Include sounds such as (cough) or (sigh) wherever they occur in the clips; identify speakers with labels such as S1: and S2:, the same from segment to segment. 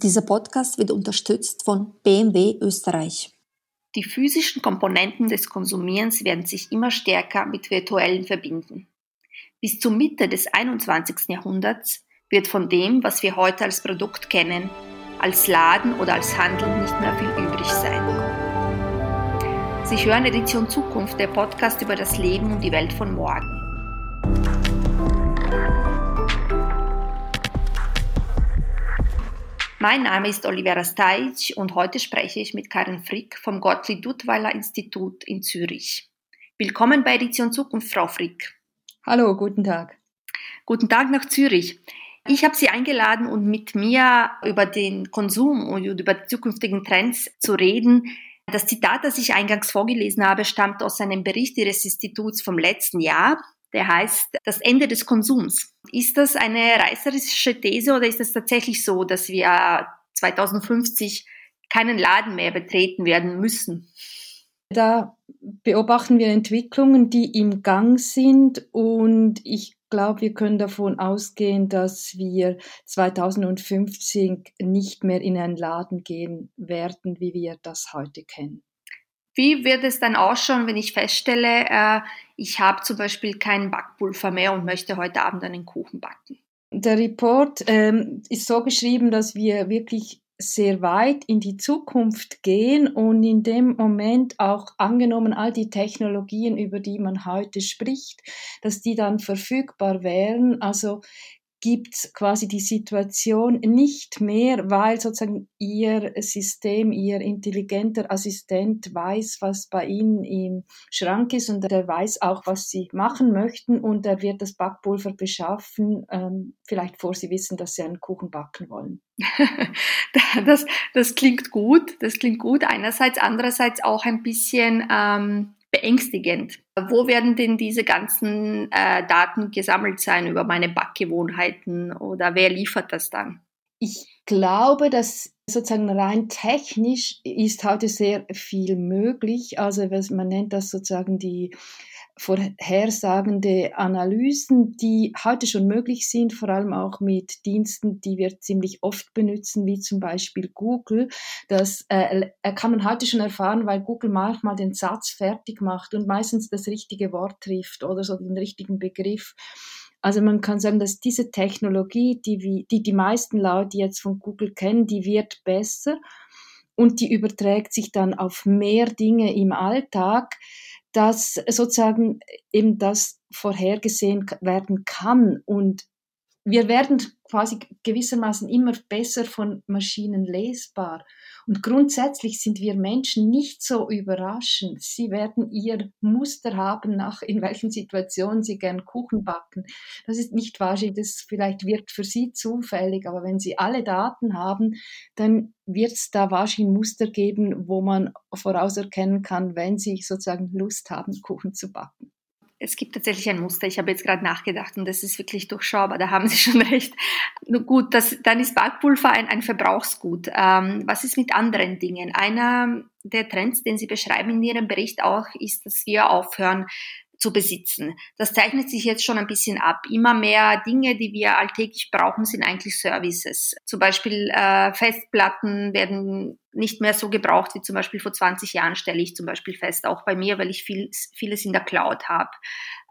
S1: Dieser Podcast wird unterstützt von BMW Österreich.
S2: Die physischen Komponenten des Konsumierens werden sich immer stärker mit virtuellen verbinden. Bis zur Mitte des 21. Jahrhunderts wird von dem, was wir heute als Produkt kennen, als Laden oder als Handel nicht mehr viel übrig sein. Sie hören Edition Zukunft, der Podcast über das Leben und die Welt von morgen. Mein Name ist Olivera Stajc und heute spreche ich mit Karin Frick vom Gottlieb Duttweiler Institut in Zürich. Willkommen bei Edition Zukunft, Frau Frick.
S3: Hallo, guten Tag.
S2: Guten Tag nach Zürich. Ich habe Sie eingeladen, um mit mir über den Konsum und über die zukünftigen Trends zu reden. Das Zitat, das ich eingangs vorgelesen habe, stammt aus einem Bericht Ihres Instituts vom letzten Jahr der heißt das Ende des Konsums. Ist das eine reißerische These oder ist es tatsächlich so, dass wir 2050 keinen Laden mehr betreten werden müssen?
S3: Da beobachten wir Entwicklungen, die im Gang sind und ich glaube, wir können davon ausgehen, dass wir 2050 nicht mehr in einen Laden gehen werden, wie wir das heute kennen.
S2: Wie wird es dann ausschauen, wenn ich feststelle, äh, ich habe zum Beispiel kein Backpulver mehr und möchte heute Abend einen Kuchen backen?
S3: Der Report ähm, ist so geschrieben, dass wir wirklich sehr weit in die Zukunft gehen und in dem Moment auch angenommen all die Technologien, über die man heute spricht, dass die dann verfügbar wären. Also gibt quasi die Situation nicht mehr, weil sozusagen ihr System, ihr intelligenter Assistent weiß, was bei ihnen im Schrank ist und er weiß auch, was sie machen möchten und er wird das Backpulver beschaffen, ähm, vielleicht vor sie wissen, dass sie einen Kuchen backen wollen. (laughs)
S2: das, das klingt gut, das klingt gut einerseits, andererseits auch ein bisschen ähm, beängstigend. Wo werden denn diese ganzen äh, Daten gesammelt sein über meine Backgewohnheiten oder wer liefert das dann?
S3: Ich glaube, dass sozusagen rein technisch ist heute sehr viel möglich. Also man nennt das sozusagen die vorhersagende Analysen, die heute schon möglich sind, vor allem auch mit Diensten, die wir ziemlich oft benutzen, wie zum Beispiel Google. Das äh, kann man heute schon erfahren, weil Google manchmal den Satz fertig macht und meistens das richtige Wort trifft oder so den richtigen Begriff. Also man kann sagen, dass diese Technologie, die die, die meisten Leute jetzt von Google kennen, die wird besser und die überträgt sich dann auf mehr Dinge im Alltag dass sozusagen eben das vorhergesehen werden kann und wir werden quasi gewissermaßen immer besser von Maschinen lesbar. Und grundsätzlich sind wir Menschen nicht so überraschend. Sie werden ihr Muster haben, nach in welchen Situationen sie gern Kuchen backen. Das ist nicht wahrscheinlich, das vielleicht wirkt für sie zufällig, aber wenn sie alle Daten haben, dann wird es da wahrscheinlich Muster geben, wo man vorauserkennen kann, wenn sie sozusagen Lust haben, Kuchen zu backen
S2: es gibt tatsächlich ein Muster. Ich habe jetzt gerade nachgedacht und das ist wirklich durchschaubar. Da haben (laughs) Sie schon recht. Nur gut, das, dann ist Backpulver ein, ein Verbrauchsgut. Ähm, was ist mit anderen Dingen? Einer der Trends, den Sie beschreiben in Ihrem Bericht auch, ist, dass wir aufhören, zu besitzen. Das zeichnet sich jetzt schon ein bisschen ab. Immer mehr Dinge, die wir alltäglich brauchen, sind eigentlich Services. Zum Beispiel äh, Festplatten werden nicht mehr so gebraucht wie zum Beispiel vor 20 Jahren, stelle ich zum Beispiel fest, auch bei mir, weil ich viel, vieles in der Cloud habe.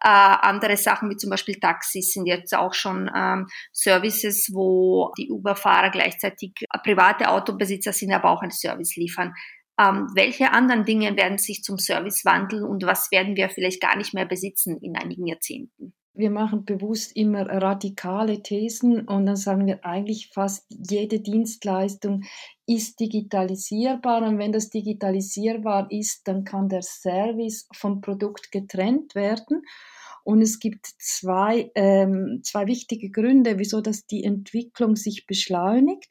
S2: Äh, andere Sachen wie zum Beispiel Taxis sind jetzt auch schon ähm, Services, wo die Uber-Fahrer gleichzeitig private Autobesitzer sind, aber auch einen Service liefern. Ähm, welche anderen Dinge werden sich zum Service wandeln und was werden wir vielleicht gar nicht mehr besitzen in einigen Jahrzehnten?
S3: Wir machen bewusst immer radikale Thesen und dann sagen wir eigentlich fast jede Dienstleistung ist digitalisierbar und wenn das digitalisierbar ist, dann kann der Service vom Produkt getrennt werden. Und es gibt zwei, ähm, zwei wichtige Gründe, wieso das die Entwicklung sich beschleunigt.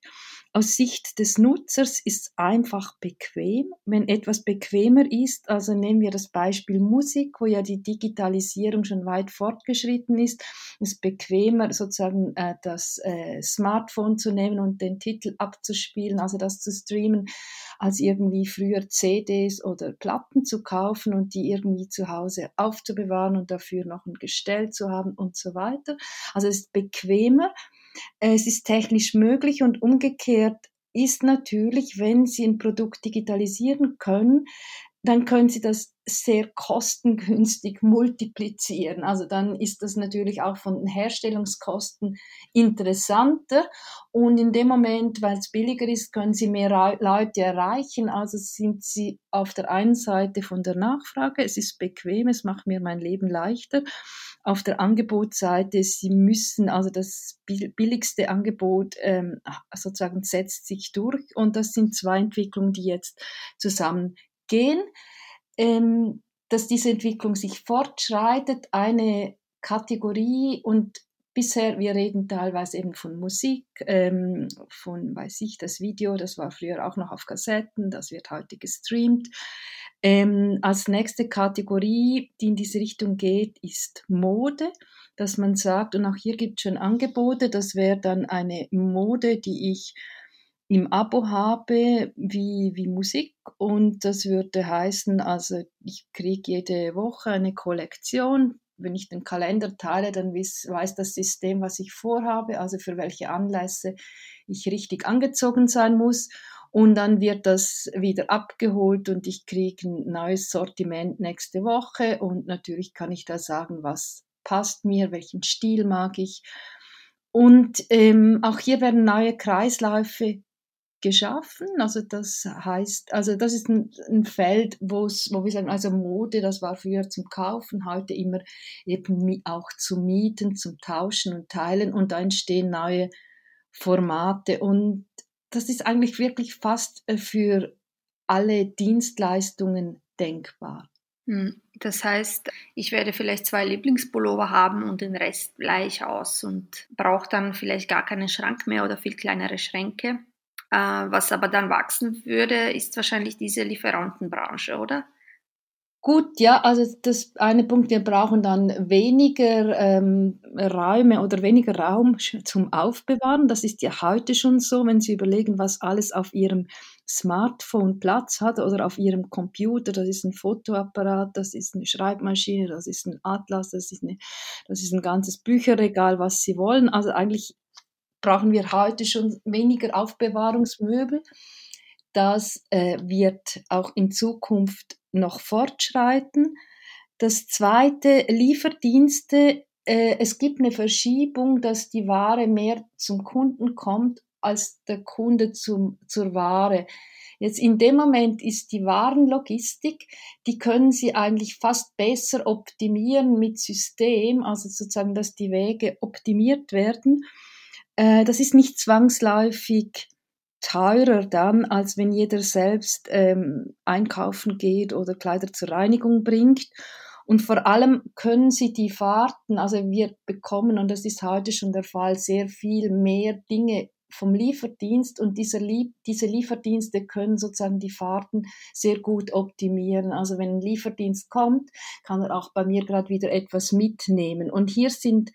S3: Aus Sicht des Nutzers ist es einfach bequem. Wenn etwas bequemer ist, also nehmen wir das Beispiel Musik, wo ja die Digitalisierung schon weit fortgeschritten ist, ist bequemer sozusagen äh, das äh, Smartphone zu nehmen und den Titel abzuspielen, also das zu streamen, als irgendwie früher CDs oder Platten zu kaufen und die irgendwie zu Hause aufzubewahren und dafür noch ein Gestell zu haben und so weiter. Also es ist bequemer. Es ist technisch möglich und umgekehrt ist natürlich, wenn Sie ein Produkt digitalisieren können, dann können Sie das sehr kostengünstig multiplizieren. Also dann ist das natürlich auch von den Herstellungskosten interessanter. Und in dem Moment, weil es billiger ist, können Sie mehr Leute erreichen. Also sind Sie auf der einen Seite von der Nachfrage, es ist bequem, es macht mir mein Leben leichter. Auf der Angebotsseite, Sie müssen, also das billigste Angebot ähm, sozusagen setzt sich durch. Und das sind zwei Entwicklungen, die jetzt zusammen gehen, ähm, dass diese Entwicklung sich fortschreitet, eine Kategorie und bisher, wir reden teilweise eben von Musik, ähm, von, weiß ich, das Video, das war früher auch noch auf Kassetten, das wird heute gestreamt. Ähm, als nächste Kategorie, die in diese Richtung geht, ist Mode, dass man sagt, und auch hier gibt es schon Angebote, das wäre dann eine Mode, die ich im Abo habe wie, wie Musik und das würde heißen, also ich kriege jede Woche eine Kollektion. Wenn ich den Kalender teile, dann weiß, weiß das System, was ich vorhabe, also für welche Anlässe ich richtig angezogen sein muss. Und dann wird das wieder abgeholt und ich kriege ein neues Sortiment nächste Woche. Und natürlich kann ich da sagen, was passt mir, welchen Stil mag ich. Und ähm, auch hier werden neue Kreisläufe geschaffen. Also das heißt, also das ist ein, ein Feld, wo es, wo wir sagen, also Mode, das war früher zum Kaufen, heute immer eben auch zum Mieten, zum Tauschen und Teilen und da entstehen neue Formate und das ist eigentlich wirklich fast äh, für alle Dienstleistungen denkbar.
S2: Hm, das heißt, ich werde vielleicht zwei Lieblingspullover haben und den Rest gleich aus und brauche dann vielleicht gar keinen Schrank mehr oder viel kleinere Schränke. Äh, was aber dann wachsen würde, ist wahrscheinlich diese Lieferantenbranche, oder?
S3: Gut, ja, also das eine Punkt, wir brauchen dann weniger ähm, Räume oder weniger Raum zum Aufbewahren. Das ist ja heute schon so, wenn Sie überlegen, was alles auf Ihrem Smartphone Platz hat oder auf Ihrem Computer. Das ist ein Fotoapparat, das ist eine Schreibmaschine, das ist ein Atlas, das ist, eine, das ist ein ganzes Bücherregal, was Sie wollen. Also eigentlich brauchen wir heute schon weniger Aufbewahrungsmöbel. Das äh, wird auch in Zukunft noch fortschreiten. Das zweite, Lieferdienste. Äh, es gibt eine Verschiebung, dass die Ware mehr zum Kunden kommt als der Kunde zum, zur Ware. Jetzt in dem Moment ist die Warenlogistik, die können Sie eigentlich fast besser optimieren mit System, also sozusagen, dass die Wege optimiert werden. Äh, das ist nicht zwangsläufig teurer dann, als wenn jeder selbst ähm, einkaufen geht oder Kleider zur Reinigung bringt. Und vor allem können sie die Fahrten, also wir bekommen, und das ist heute schon der Fall, sehr viel mehr Dinge vom Lieferdienst und dieser Lie diese Lieferdienste können sozusagen die Fahrten sehr gut optimieren. Also wenn ein Lieferdienst kommt, kann er auch bei mir gerade wieder etwas mitnehmen. Und hier sind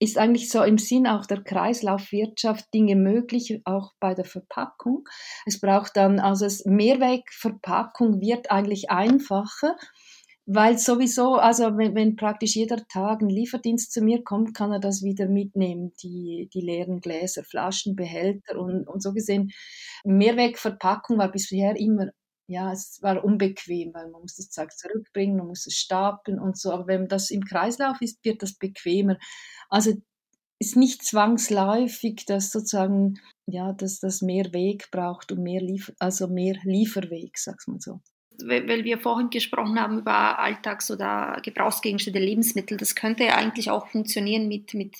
S3: ist eigentlich so im Sinn auch der Kreislaufwirtschaft Dinge möglich, auch bei der Verpackung. Es braucht dann, also das Mehrwegverpackung wird eigentlich einfacher, weil sowieso, also wenn, wenn, praktisch jeder Tag ein Lieferdienst zu mir kommt, kann er das wieder mitnehmen, die, die leeren Gläser, Flaschen, Behälter und, und so gesehen. Mehrwegverpackung war bisher immer ja, es war unbequem, weil man muss das Zeug zurückbringen, man muss es stapeln und so. Aber wenn das im Kreislauf ist, wird das bequemer. Also ist nicht zwangsläufig, dass sozusagen, ja, dass das mehr Weg braucht und mehr Liefer, also mehr Lieferweg, sag's mal so
S2: weil wir vorhin gesprochen haben über Alltags- oder Gebrauchsgegenstände, Lebensmittel, das könnte ja eigentlich auch funktionieren mit, mit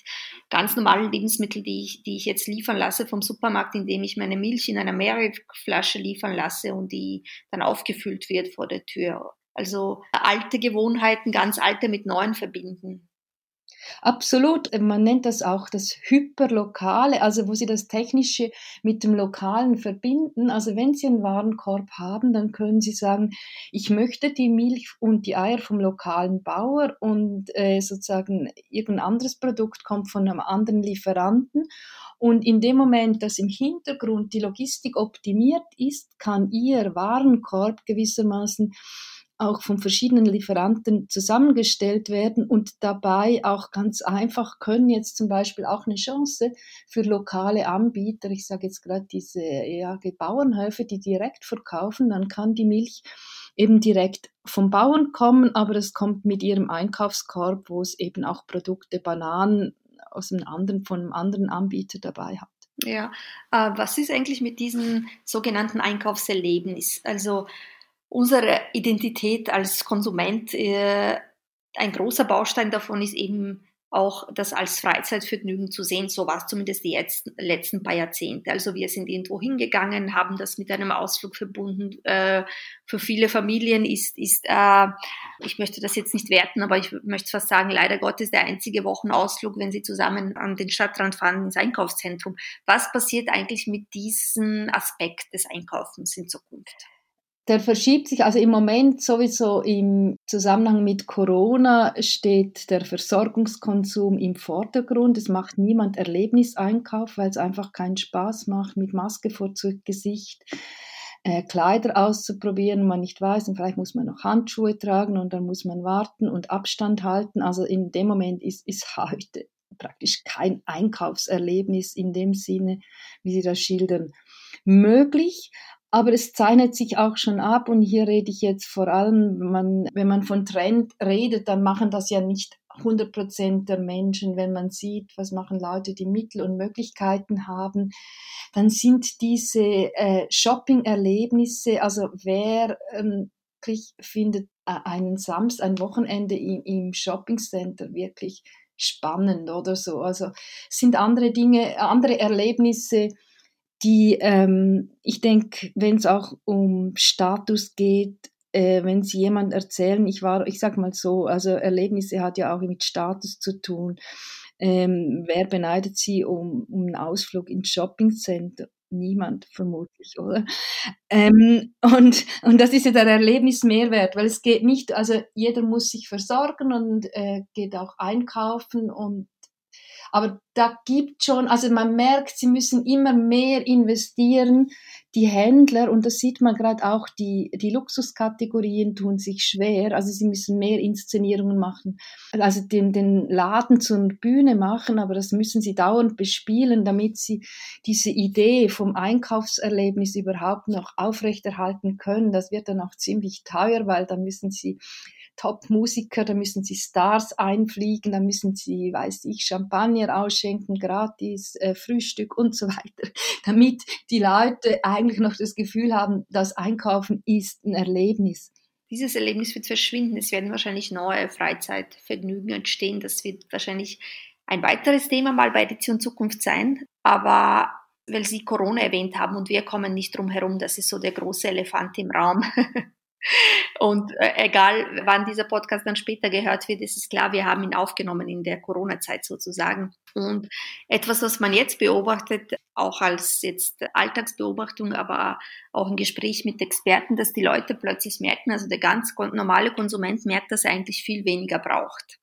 S2: ganz normalen Lebensmitteln, die ich, die ich jetzt liefern lasse vom Supermarkt, indem ich meine Milch in einer Mehrwegflasche liefern lasse und die dann aufgefüllt wird vor der Tür. Also alte Gewohnheiten, ganz alte mit neuen verbinden.
S3: Absolut. Man nennt das auch das Hyperlokale, also wo Sie das Technische mit dem Lokalen verbinden. Also wenn Sie einen Warenkorb haben, dann können Sie sagen, ich möchte die Milch und die Eier vom lokalen Bauer und äh, sozusagen irgendein anderes Produkt kommt von einem anderen Lieferanten. Und in dem Moment, dass im Hintergrund die Logistik optimiert ist, kann Ihr Warenkorb gewissermaßen auch von verschiedenen Lieferanten zusammengestellt werden und dabei auch ganz einfach können jetzt zum Beispiel auch eine Chance für lokale Anbieter, ich sage jetzt gerade diese ja, Bauernhöfe, die direkt verkaufen, dann kann die Milch eben direkt vom Bauern kommen, aber es kommt mit ihrem Einkaufskorb, wo es eben auch Produkte, Bananen aus einem anderen, von einem anderen Anbieter dabei hat.
S2: Ja, äh, was ist eigentlich mit diesem sogenannten Einkaufserlebnis? Also unsere Identität als Konsument, äh, ein großer Baustein davon ist eben auch das als Freizeitvergnügen zu sehen. So war es zumindest die jetzt, letzten paar Jahrzehnte. Also wir sind irgendwo hingegangen, haben das mit einem Ausflug verbunden. Äh, für viele Familien ist, ist äh, ich möchte das jetzt nicht werten, aber ich möchte fast sagen, leider Gottes der einzige Wochenausflug, wenn sie zusammen an den Stadtrand fahren ins Einkaufszentrum. Was passiert eigentlich mit diesem Aspekt des Einkaufens in Zukunft?
S3: Der verschiebt sich, also im Moment sowieso im Zusammenhang mit Corona steht der Versorgungskonsum im Vordergrund. Es macht niemand Erlebniseinkauf, weil es einfach keinen Spaß macht, mit Maske vor Gesicht äh, Kleider auszuprobieren, man nicht weiß, und vielleicht muss man noch Handschuhe tragen und dann muss man warten und Abstand halten. Also in dem Moment ist, ist heute praktisch kein Einkaufserlebnis in dem Sinne, wie Sie das schildern, möglich. Aber es zeichnet sich auch schon ab und hier rede ich jetzt vor allem, man, wenn man von Trend redet, dann machen das ja nicht 100 Prozent der Menschen. Wenn man sieht, was machen Leute, die Mittel und Möglichkeiten haben, dann sind diese äh, Shopping-Erlebnisse, also wer ähm, findet einen Samstag, ein Wochenende im, im Shopping-Center wirklich spannend oder so. Also sind andere Dinge, andere Erlebnisse, die, ähm, ich denke, wenn es auch um Status geht, äh, wenn Sie jemand erzählen, ich war, ich sag mal so, also Erlebnisse hat ja auch mit Status zu tun. Ähm, wer beneidet Sie um, um einen Ausflug ins Shoppingcenter? Niemand vermutlich, oder? Ähm, und, und das ist ja der Erlebnismehrwert, weil es geht nicht, also jeder muss sich versorgen und äh, geht auch einkaufen und aber da gibt schon, also man merkt, sie müssen immer mehr investieren. Die Händler, und das sieht man gerade auch, die, die Luxuskategorien tun sich schwer. Also sie müssen mehr Inszenierungen machen, also den, den Laden zur Bühne machen, aber das müssen sie dauernd bespielen, damit sie diese Idee vom Einkaufserlebnis überhaupt noch aufrechterhalten können. Das wird dann auch ziemlich teuer, weil da müssen sie Top-Musiker, da müssen sie Stars einfliegen, da müssen sie, weiß ich, Champagner ausschenken, gratis, äh, Frühstück und so weiter, (laughs) damit die Leute eigentlich noch das Gefühl haben, das Einkaufen ist ein Erlebnis.
S2: Dieses Erlebnis wird verschwinden. Es werden wahrscheinlich neue Freizeitvergnügen entstehen. Das wird wahrscheinlich ein weiteres Thema mal bei Edition Zukunft sein. Aber weil Sie Corona erwähnt haben und wir kommen nicht drum herum, das ist so der große Elefant im Raum. (laughs) Und äh, egal, wann dieser Podcast dann später gehört wird, ist es klar, wir haben ihn aufgenommen in der Corona-Zeit sozusagen. Und etwas, was man jetzt beobachtet, auch als jetzt Alltagsbeobachtung, aber auch im Gespräch mit Experten, dass die Leute plötzlich merken, also der ganz normale Konsument merkt, dass er eigentlich viel weniger braucht.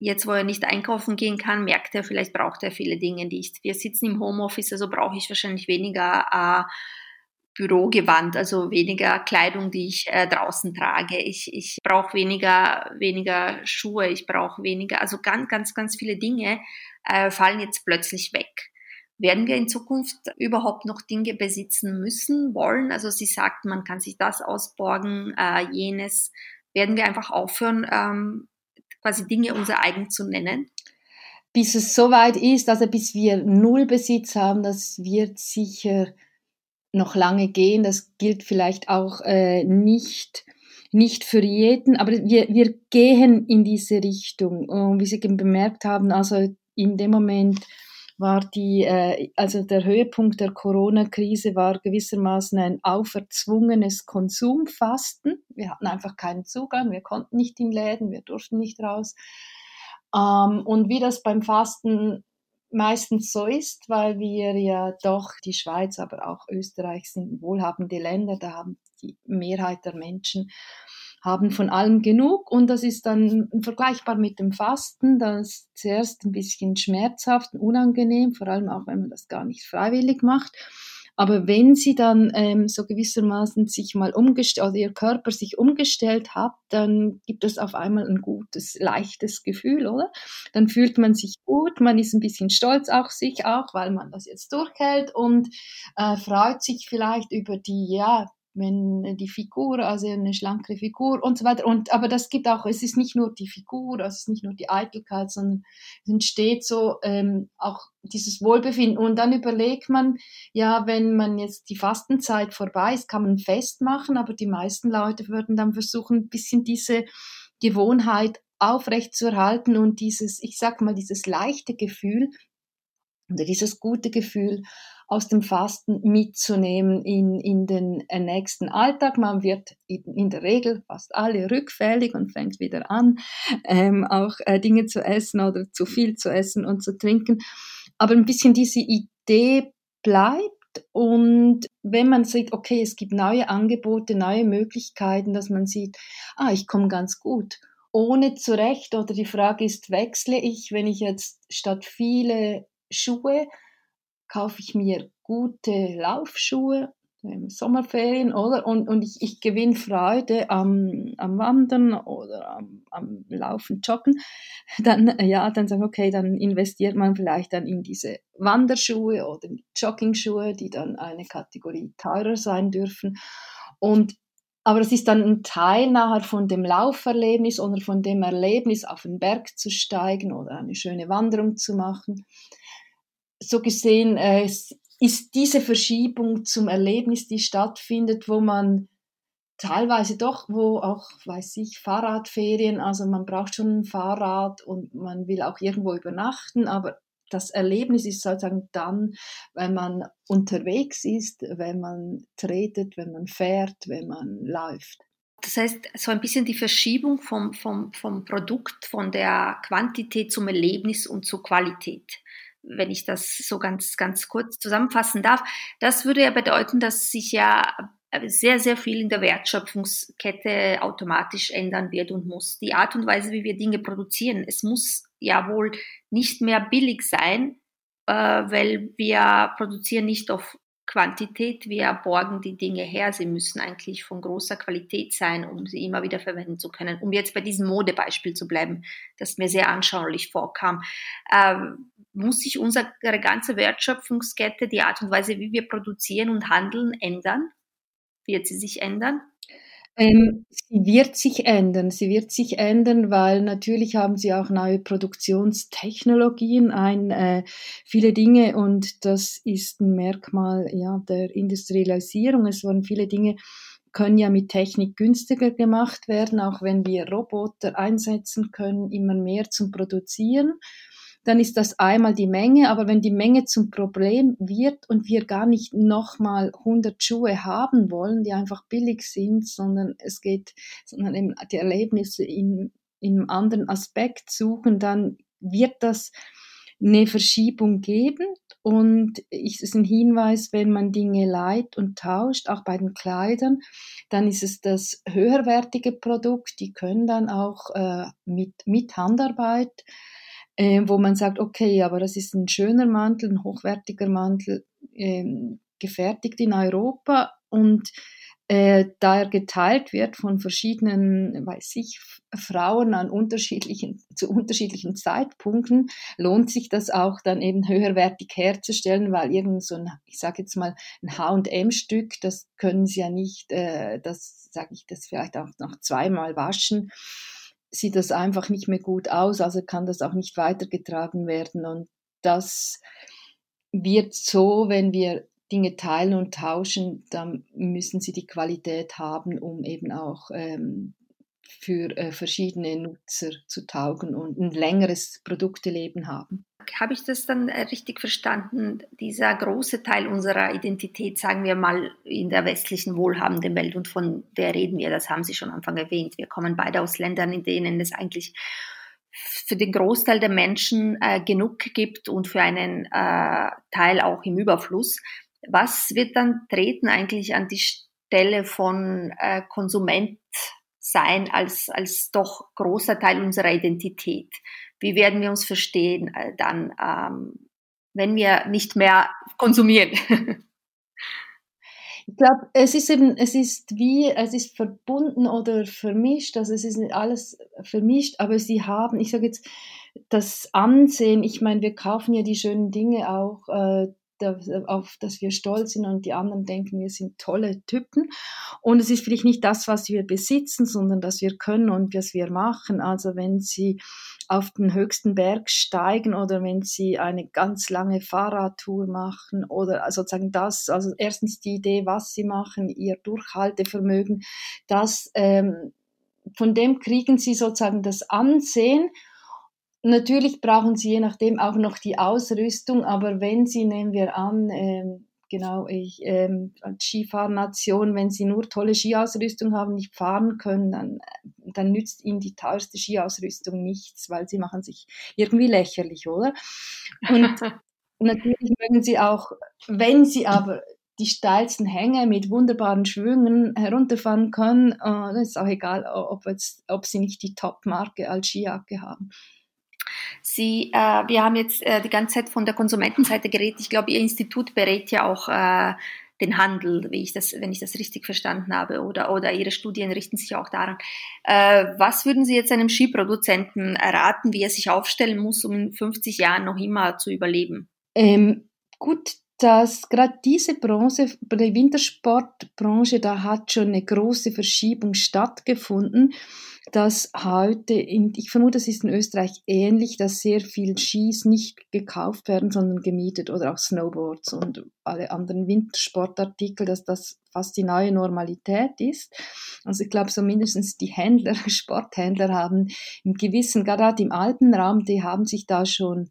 S2: Jetzt, wo er nicht einkaufen gehen kann, merkt er, vielleicht braucht er viele Dinge nicht. Wir sitzen im Homeoffice, also brauche ich wahrscheinlich weniger äh, Bürogewand, also weniger Kleidung, die ich äh, draußen trage. Ich, ich brauche weniger, weniger Schuhe, ich brauche weniger, also ganz, ganz, ganz viele Dinge äh, fallen jetzt plötzlich weg. Werden wir in Zukunft überhaupt noch Dinge besitzen müssen, wollen? Also sie sagt, man kann sich das ausborgen, äh, jenes. Werden wir einfach aufhören, ähm, quasi Dinge unser eigen zu nennen?
S3: Bis es soweit ist, also bis wir null Besitz haben, das wird sicher noch lange gehen. Das gilt vielleicht auch äh, nicht, nicht für jeden, aber wir, wir gehen in diese Richtung. Und wie Sie bemerkt haben, also in dem Moment war die, äh, also der Höhepunkt der Corona-Krise war gewissermaßen ein auferzwungenes Konsumfasten. Wir hatten einfach keinen Zugang, wir konnten nicht in Läden, wir durften nicht raus. Ähm, und wie das beim Fasten meistens so ist, weil wir ja doch die Schweiz, aber auch Österreich sind wohlhabende Länder, da haben die Mehrheit der Menschen haben von allem genug. Und das ist dann vergleichbar mit dem Fasten, das ist zuerst ein bisschen schmerzhaft und unangenehm, vor allem auch wenn man das gar nicht freiwillig macht. Aber wenn sie dann ähm, so gewissermaßen sich mal umgestellt, also ihr Körper sich umgestellt hat, dann gibt es auf einmal ein gutes, leichtes Gefühl, oder? Dann fühlt man sich gut, man ist ein bisschen stolz auf sich auch, weil man das jetzt durchhält und äh, freut sich vielleicht über die, ja, wenn die Figur, also eine schlankere Figur und so weiter. Und, aber das gibt auch, es ist nicht nur die Figur, also es ist nicht nur die Eitelkeit, sondern es entsteht so ähm, auch dieses Wohlbefinden. Und dann überlegt man, ja, wenn man jetzt die Fastenzeit vorbei ist, kann man festmachen, aber die meisten Leute würden dann versuchen, ein bisschen diese Gewohnheit aufrecht zu erhalten und dieses, ich sag mal, dieses leichte Gefühl oder dieses gute Gefühl aus dem Fasten mitzunehmen in, in den äh, nächsten Alltag. Man wird in der Regel fast alle rückfällig und fängt wieder an, ähm, auch äh, Dinge zu essen oder zu viel zu essen und zu trinken. Aber ein bisschen diese Idee bleibt und wenn man sieht, okay, es gibt neue Angebote, neue Möglichkeiten, dass man sieht, ah, ich komme ganz gut, ohne zurecht oder die Frage ist, wechsle ich, wenn ich jetzt statt viele Schuhe kaufe ich mir gute Laufschuhe Sommerferien, oder? Und, und ich, ich gewinne Freude am, am Wandern oder am, am Laufen, Joggen. (laughs) Dann, ja, dann sagen, okay, dann investiert man vielleicht dann in diese Wanderschuhe oder Joggingschuhe, die dann eine Kategorie teurer sein dürfen. Und aber es ist dann ein Teil nachher von dem Lauferlebnis oder von dem Erlebnis, auf den Berg zu steigen oder eine schöne Wanderung zu machen so gesehen äh, ist diese Verschiebung zum Erlebnis, die stattfindet, wo man teilweise doch, wo auch, weiß ich, Fahrradferien, also man braucht schon ein Fahrrad und man will auch irgendwo übernachten, aber das Erlebnis ist sozusagen dann, wenn man unterwegs ist, wenn man tretet, wenn man fährt, wenn man läuft.
S2: Das heißt, so ein bisschen die Verschiebung vom, vom, vom Produkt, von der Quantität zum Erlebnis und zur Qualität wenn ich das so ganz, ganz kurz zusammenfassen darf. Das würde ja bedeuten, dass sich ja sehr, sehr viel in der Wertschöpfungskette automatisch ändern wird und muss. Die Art und Weise, wie wir Dinge produzieren, es muss ja wohl nicht mehr billig sein, äh, weil wir produzieren nicht auf Quantität, wir borgen die Dinge her. Sie müssen eigentlich von großer Qualität sein, um sie immer wieder verwenden zu können. Um jetzt bei diesem Modebeispiel zu bleiben, das mir sehr anschaulich vorkam, ähm, muss sich unsere ganze Wertschöpfungskette, die Art und Weise, wie wir produzieren und handeln, ändern? Wird sie sich ändern?
S3: Ähm, sie wird sich ändern. Sie wird sich ändern, weil natürlich haben sie auch neue Produktionstechnologien, ein, äh, viele Dinge und das ist ein Merkmal ja, der Industrialisierung. Es waren viele Dinge, können ja mit Technik günstiger gemacht werden, auch wenn wir Roboter einsetzen können, immer mehr zum Produzieren dann ist das einmal die Menge, aber wenn die Menge zum Problem wird und wir gar nicht nochmal 100 Schuhe haben wollen, die einfach billig sind, sondern es geht, sondern eben die Erlebnisse in, in einem anderen Aspekt suchen, dann wird das eine Verschiebung geben. Und es ist ein Hinweis, wenn man Dinge leiht und tauscht, auch bei den Kleidern, dann ist es das höherwertige Produkt, die können dann auch äh, mit, mit Handarbeit äh, wo man sagt, okay, aber das ist ein schöner Mantel, ein hochwertiger Mantel, äh, gefertigt in Europa. Und äh, da er geteilt wird von verschiedenen, weiß ich, Frauen an unterschiedlichen, zu unterschiedlichen Zeitpunkten, lohnt sich das auch dann eben höherwertig herzustellen, weil irgend so ein, ich sage jetzt mal, ein H&M-Stück, das können sie ja nicht, äh, das sage ich, das vielleicht auch noch zweimal waschen sieht das einfach nicht mehr gut aus, also kann das auch nicht weitergetragen werden. Und das wird so, wenn wir Dinge teilen und tauschen, dann müssen sie die Qualität haben, um eben auch ähm, für äh, verschiedene Nutzer zu taugen und ein längeres Produkteleben haben.
S2: Habe ich das dann äh, richtig verstanden? Dieser große Teil unserer Identität, sagen wir mal, in der westlichen wohlhabenden Welt, und von der reden wir, das haben Sie schon am Anfang erwähnt. Wir kommen beide aus Ländern, in denen es eigentlich für den Großteil der Menschen äh, genug gibt und für einen äh, Teil auch im Überfluss. Was wird dann treten eigentlich an die Stelle von äh, Konsument sein als, als doch großer Teil unserer Identität? Wie werden wir uns verstehen äh, dann, ähm, wenn wir nicht mehr konsumieren?
S3: Ich glaube, es ist eben, es ist wie, es ist verbunden oder vermischt, also es ist nicht alles vermischt, aber sie haben, ich sage jetzt, das Ansehen, ich meine, wir kaufen ja die schönen Dinge auch äh, auf das wir stolz sind und die anderen denken, wir sind tolle Typen. Und es ist vielleicht nicht das, was wir besitzen, sondern das wir können und was wir machen. Also wenn Sie auf den höchsten Berg steigen oder wenn Sie eine ganz lange Fahrradtour machen oder sozusagen das, also erstens die Idee, was Sie machen, Ihr Durchhaltevermögen, das, ähm, von dem kriegen Sie sozusagen das Ansehen Natürlich brauchen sie je nachdem auch noch die Ausrüstung, aber wenn sie, nehmen wir an, ähm, genau, ich, ähm, als Skifahrnation, wenn sie nur tolle Skiausrüstung haben, nicht fahren können, dann, dann nützt ihnen die teuerste Skiausrüstung nichts, weil sie machen sich irgendwie lächerlich, oder? Und (laughs) natürlich mögen sie auch, wenn sie aber die steilsten Hänge mit wunderbaren Schwüngen herunterfahren können, äh, dann ist auch egal, ob, jetzt, ob sie nicht die Top-Marke als Skijacke haben.
S2: Sie, äh, wir haben jetzt äh, die ganze Zeit von der Konsumentenseite geredet. Ich glaube, Ihr Institut berät ja auch äh, den Handel, wie ich das, wenn ich das richtig verstanden habe, oder, oder Ihre Studien richten sich auch daran. Äh, was würden Sie jetzt einem Skiproduzenten erraten, wie er sich aufstellen muss, um in 50 Jahren noch immer zu überleben?
S3: Ähm, gut, dass gerade diese Branche, die Wintersportbranche, da hat schon eine große Verschiebung stattgefunden dass heute, in, ich vermute, das ist in Österreich ähnlich, dass sehr viel Skis nicht gekauft werden, sondern gemietet oder auch Snowboards und alle anderen Wintersportartikel, dass das fast die neue Normalität ist. Also ich glaube, so mindestens die Händler, (laughs) Sporthändler haben im gewissen, gerade im Alpenraum, die haben sich da schon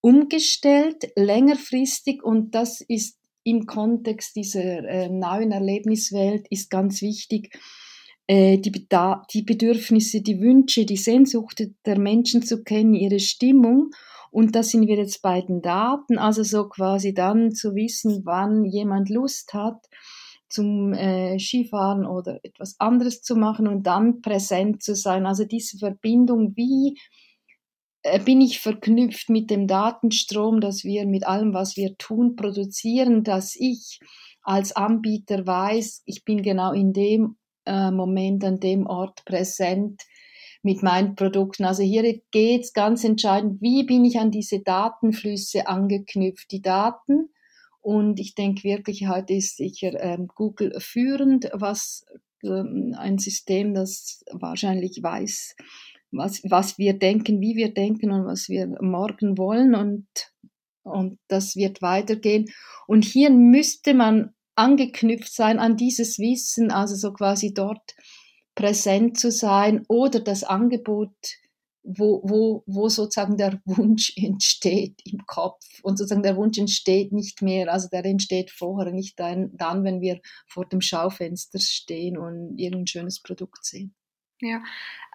S3: umgestellt, längerfristig und das ist im Kontext dieser äh, neuen Erlebniswelt ist ganz wichtig, äh, die, die Bedürfnisse, die Wünsche, die Sehnsucht der Menschen zu kennen, ihre Stimmung. Und da sind wir jetzt bei den Daten, also so quasi dann zu wissen, wann jemand Lust hat zum äh, Skifahren oder etwas anderes zu machen und dann präsent zu sein. Also diese Verbindung, wie bin ich verknüpft mit dem Datenstrom, dass wir mit allem, was wir tun, produzieren, dass ich als Anbieter weiß, ich bin genau in dem äh, Moment an dem Ort präsent mit meinen Produkten. Also hier geht es ganz entscheidend, wie bin ich an diese Datenflüsse angeknüpft, die Daten. Und ich denke wirklich, heute ist sicher ähm, Google führend, was ähm, ein System, das wahrscheinlich weiß, was, was wir denken, wie wir denken und was wir morgen wollen. Und, und das wird weitergehen. Und hier müsste man angeknüpft sein an dieses Wissen, also so quasi dort präsent zu sein oder das Angebot, wo, wo, wo sozusagen der Wunsch (laughs) entsteht im Kopf und sozusagen der Wunsch entsteht nicht mehr, also der entsteht vorher, nicht dann, dann wenn wir vor dem Schaufenster stehen und irgendein schönes Produkt sehen.
S2: Ja,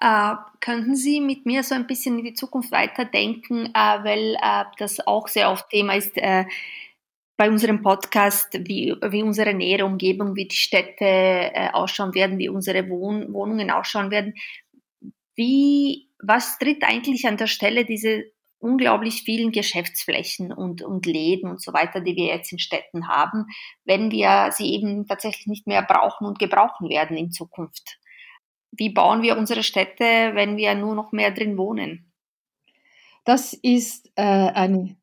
S2: äh, könnten Sie mit mir so ein bisschen in die Zukunft weiterdenken, äh, weil äh, das auch sehr oft Thema ist, äh, bei unserem Podcast, wie, wie unsere nähere Umgebung, wie die Städte äh, ausschauen werden, wie unsere Wohn Wohnungen ausschauen werden. Wie, was tritt eigentlich an der Stelle diese unglaublich vielen Geschäftsflächen und, und Läden und so weiter, die wir jetzt in Städten haben, wenn wir sie eben tatsächlich nicht mehr brauchen und gebrauchen werden in Zukunft? Wie bauen wir unsere Städte, wenn wir nur noch mehr drin wohnen?
S3: Das ist äh, eine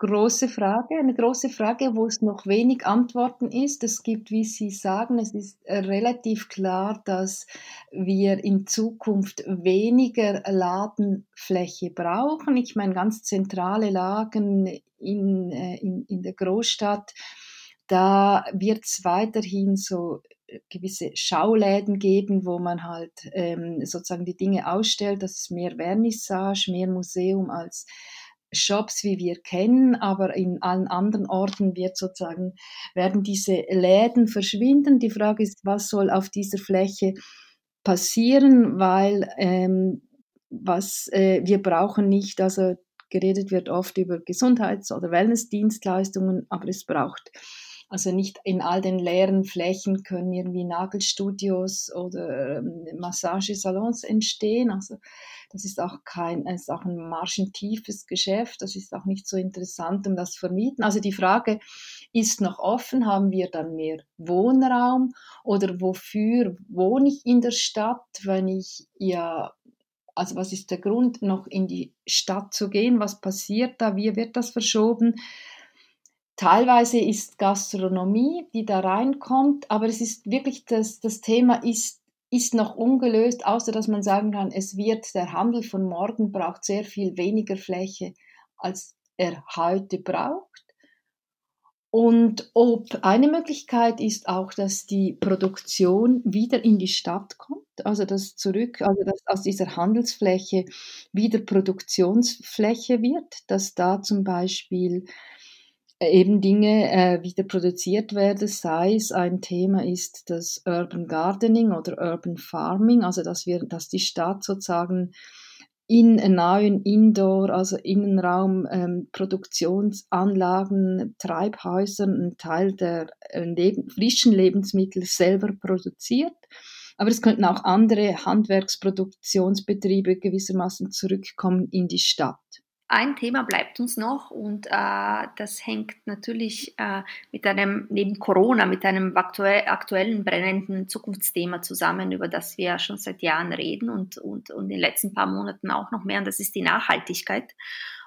S3: große Frage, eine große Frage, wo es noch wenig Antworten ist. Es gibt, wie Sie sagen, es ist äh, relativ klar, dass wir in Zukunft weniger Ladenfläche brauchen. Ich meine, ganz zentrale Lagen in, äh, in, in der Großstadt, da wird es weiterhin so gewisse Schauläden geben, wo man halt ähm, sozusagen die Dinge ausstellt. Das ist mehr Vernissage, mehr Museum als Shops, wie wir kennen, aber in allen anderen Orten wird sozusagen, werden diese Läden verschwinden. Die Frage ist, was soll auf dieser Fläche passieren, weil ähm, was äh, wir brauchen nicht, also geredet wird oft über Gesundheits- oder Wellnessdienstleistungen, aber es braucht Also nicht in all den leeren Flächen können irgendwie Nagelstudios oder ähm, Massagesalons entstehen. Also das ist auch kein, ist auch ein marschentiefes Geschäft. Das ist auch nicht so interessant, um das zu vermieten. Also die Frage ist noch offen. Haben wir dann mehr Wohnraum oder wofür wohne ich in der Stadt, wenn ich ja also was ist der Grund, noch in die Stadt zu gehen? Was passiert da? Wie wird das verschoben? Teilweise ist Gastronomie, die da reinkommt, aber es ist wirklich das, das Thema ist, ist noch ungelöst, außer dass man sagen kann, es wird, der Handel von morgen braucht sehr viel weniger Fläche, als er heute braucht. Und ob eine Möglichkeit ist auch, dass die Produktion wieder in die Stadt kommt, also dass zurück, also dass aus dieser Handelsfläche wieder Produktionsfläche wird, dass da zum Beispiel eben Dinge äh, wieder produziert werden, sei es ein Thema ist das Urban Gardening oder Urban Farming, also dass wir, dass die Stadt sozusagen in neuen Indoor, also Innenraum, ähm, Produktionsanlagen, Treibhäusern einen Teil der äh, Leben, frischen Lebensmittel selber produziert. Aber es könnten auch andere Handwerksproduktionsbetriebe gewissermaßen zurückkommen in die Stadt.
S2: Ein Thema bleibt uns noch und äh, das hängt natürlich äh, mit einem, neben Corona, mit einem aktuell, aktuellen brennenden Zukunftsthema zusammen, über das wir schon seit Jahren reden und, und, und in den letzten paar Monaten auch noch mehr, und das ist die Nachhaltigkeit.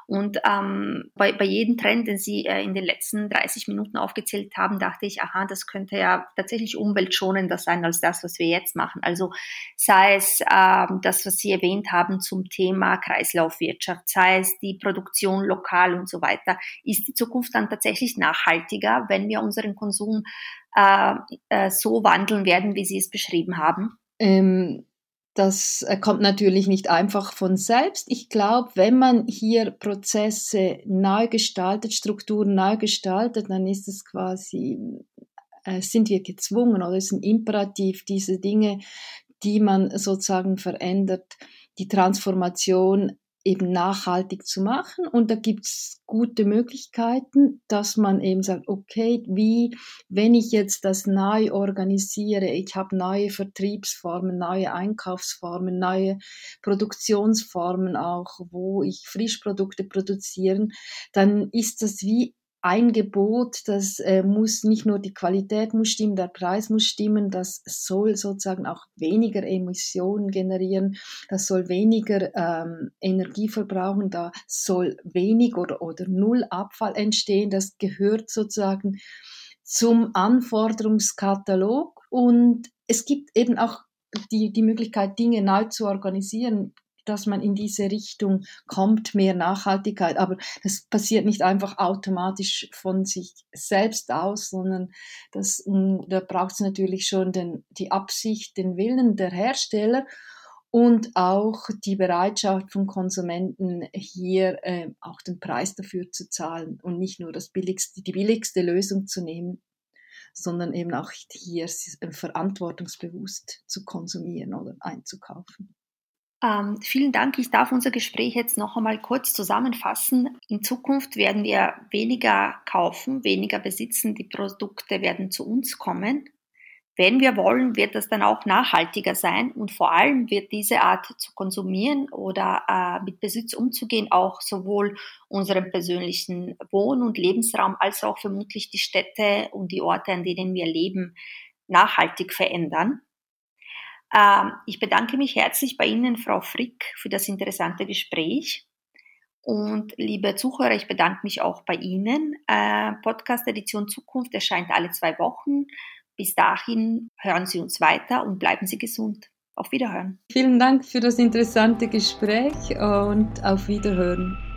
S2: Und ähm, bei, bei jedem Trend, den Sie äh, in den letzten 30 Minuten aufgezählt haben, dachte ich, aha, das könnte ja tatsächlich umweltschonender sein als das, was wir jetzt machen. Also sei es äh, das, was Sie erwähnt haben zum Thema Kreislaufwirtschaft, sei es die Produktion lokal und so weiter, ist die Zukunft dann tatsächlich nachhaltiger, wenn wir unseren Konsum äh, äh, so wandeln werden, wie Sie es beschrieben haben?
S3: Ähm das äh, kommt natürlich nicht einfach von selbst. Ich glaube, wenn man hier Prozesse neu gestaltet, Strukturen neu gestaltet, dann ist es quasi, äh, sind wir gezwungen oder ist ein Imperativ, diese Dinge, die man sozusagen verändert, die Transformation eben nachhaltig zu machen. Und da gibt es gute Möglichkeiten, dass man eben sagt, okay, wie, wenn ich jetzt das neu organisiere, ich habe neue Vertriebsformen, neue Einkaufsformen, neue Produktionsformen auch, wo ich Frischprodukte produzieren, dann ist das wie ein Gebot, das äh, muss nicht nur die Qualität muss stimmen, der Preis muss stimmen, das soll sozusagen auch weniger Emissionen generieren, das soll weniger ähm, Energie verbrauchen, da soll wenig oder, oder null Abfall entstehen, das gehört sozusagen zum Anforderungskatalog und es gibt eben auch die, die Möglichkeit, Dinge neu zu organisieren dass man in diese Richtung kommt, mehr Nachhaltigkeit. Aber das passiert nicht einfach automatisch von sich selbst aus, sondern das, mm, da braucht es natürlich schon den, die Absicht, den Willen der Hersteller und auch die Bereitschaft von Konsumenten hier äh, auch den Preis dafür zu zahlen und nicht nur das billigste, die billigste Lösung zu nehmen, sondern eben auch hier verantwortungsbewusst zu konsumieren oder einzukaufen.
S2: Ähm, vielen Dank. Ich darf unser Gespräch jetzt noch einmal kurz zusammenfassen. In Zukunft werden wir weniger kaufen, weniger besitzen. Die Produkte werden zu uns kommen. Wenn wir wollen, wird das dann auch nachhaltiger sein und vor allem wird diese Art zu konsumieren oder äh, mit Besitz umzugehen auch sowohl unseren persönlichen Wohn- und Lebensraum als auch vermutlich die Städte und die Orte, an denen wir leben, nachhaltig verändern. Ähm, ich bedanke mich herzlich bei Ihnen, Frau Frick, für das interessante Gespräch. Und liebe Zuhörer, ich bedanke mich auch bei Ihnen. Äh, Podcast Edition Zukunft erscheint alle zwei Wochen. Bis dahin hören Sie uns weiter und bleiben Sie gesund. Auf Wiederhören.
S3: Vielen Dank für das interessante Gespräch und auf Wiederhören.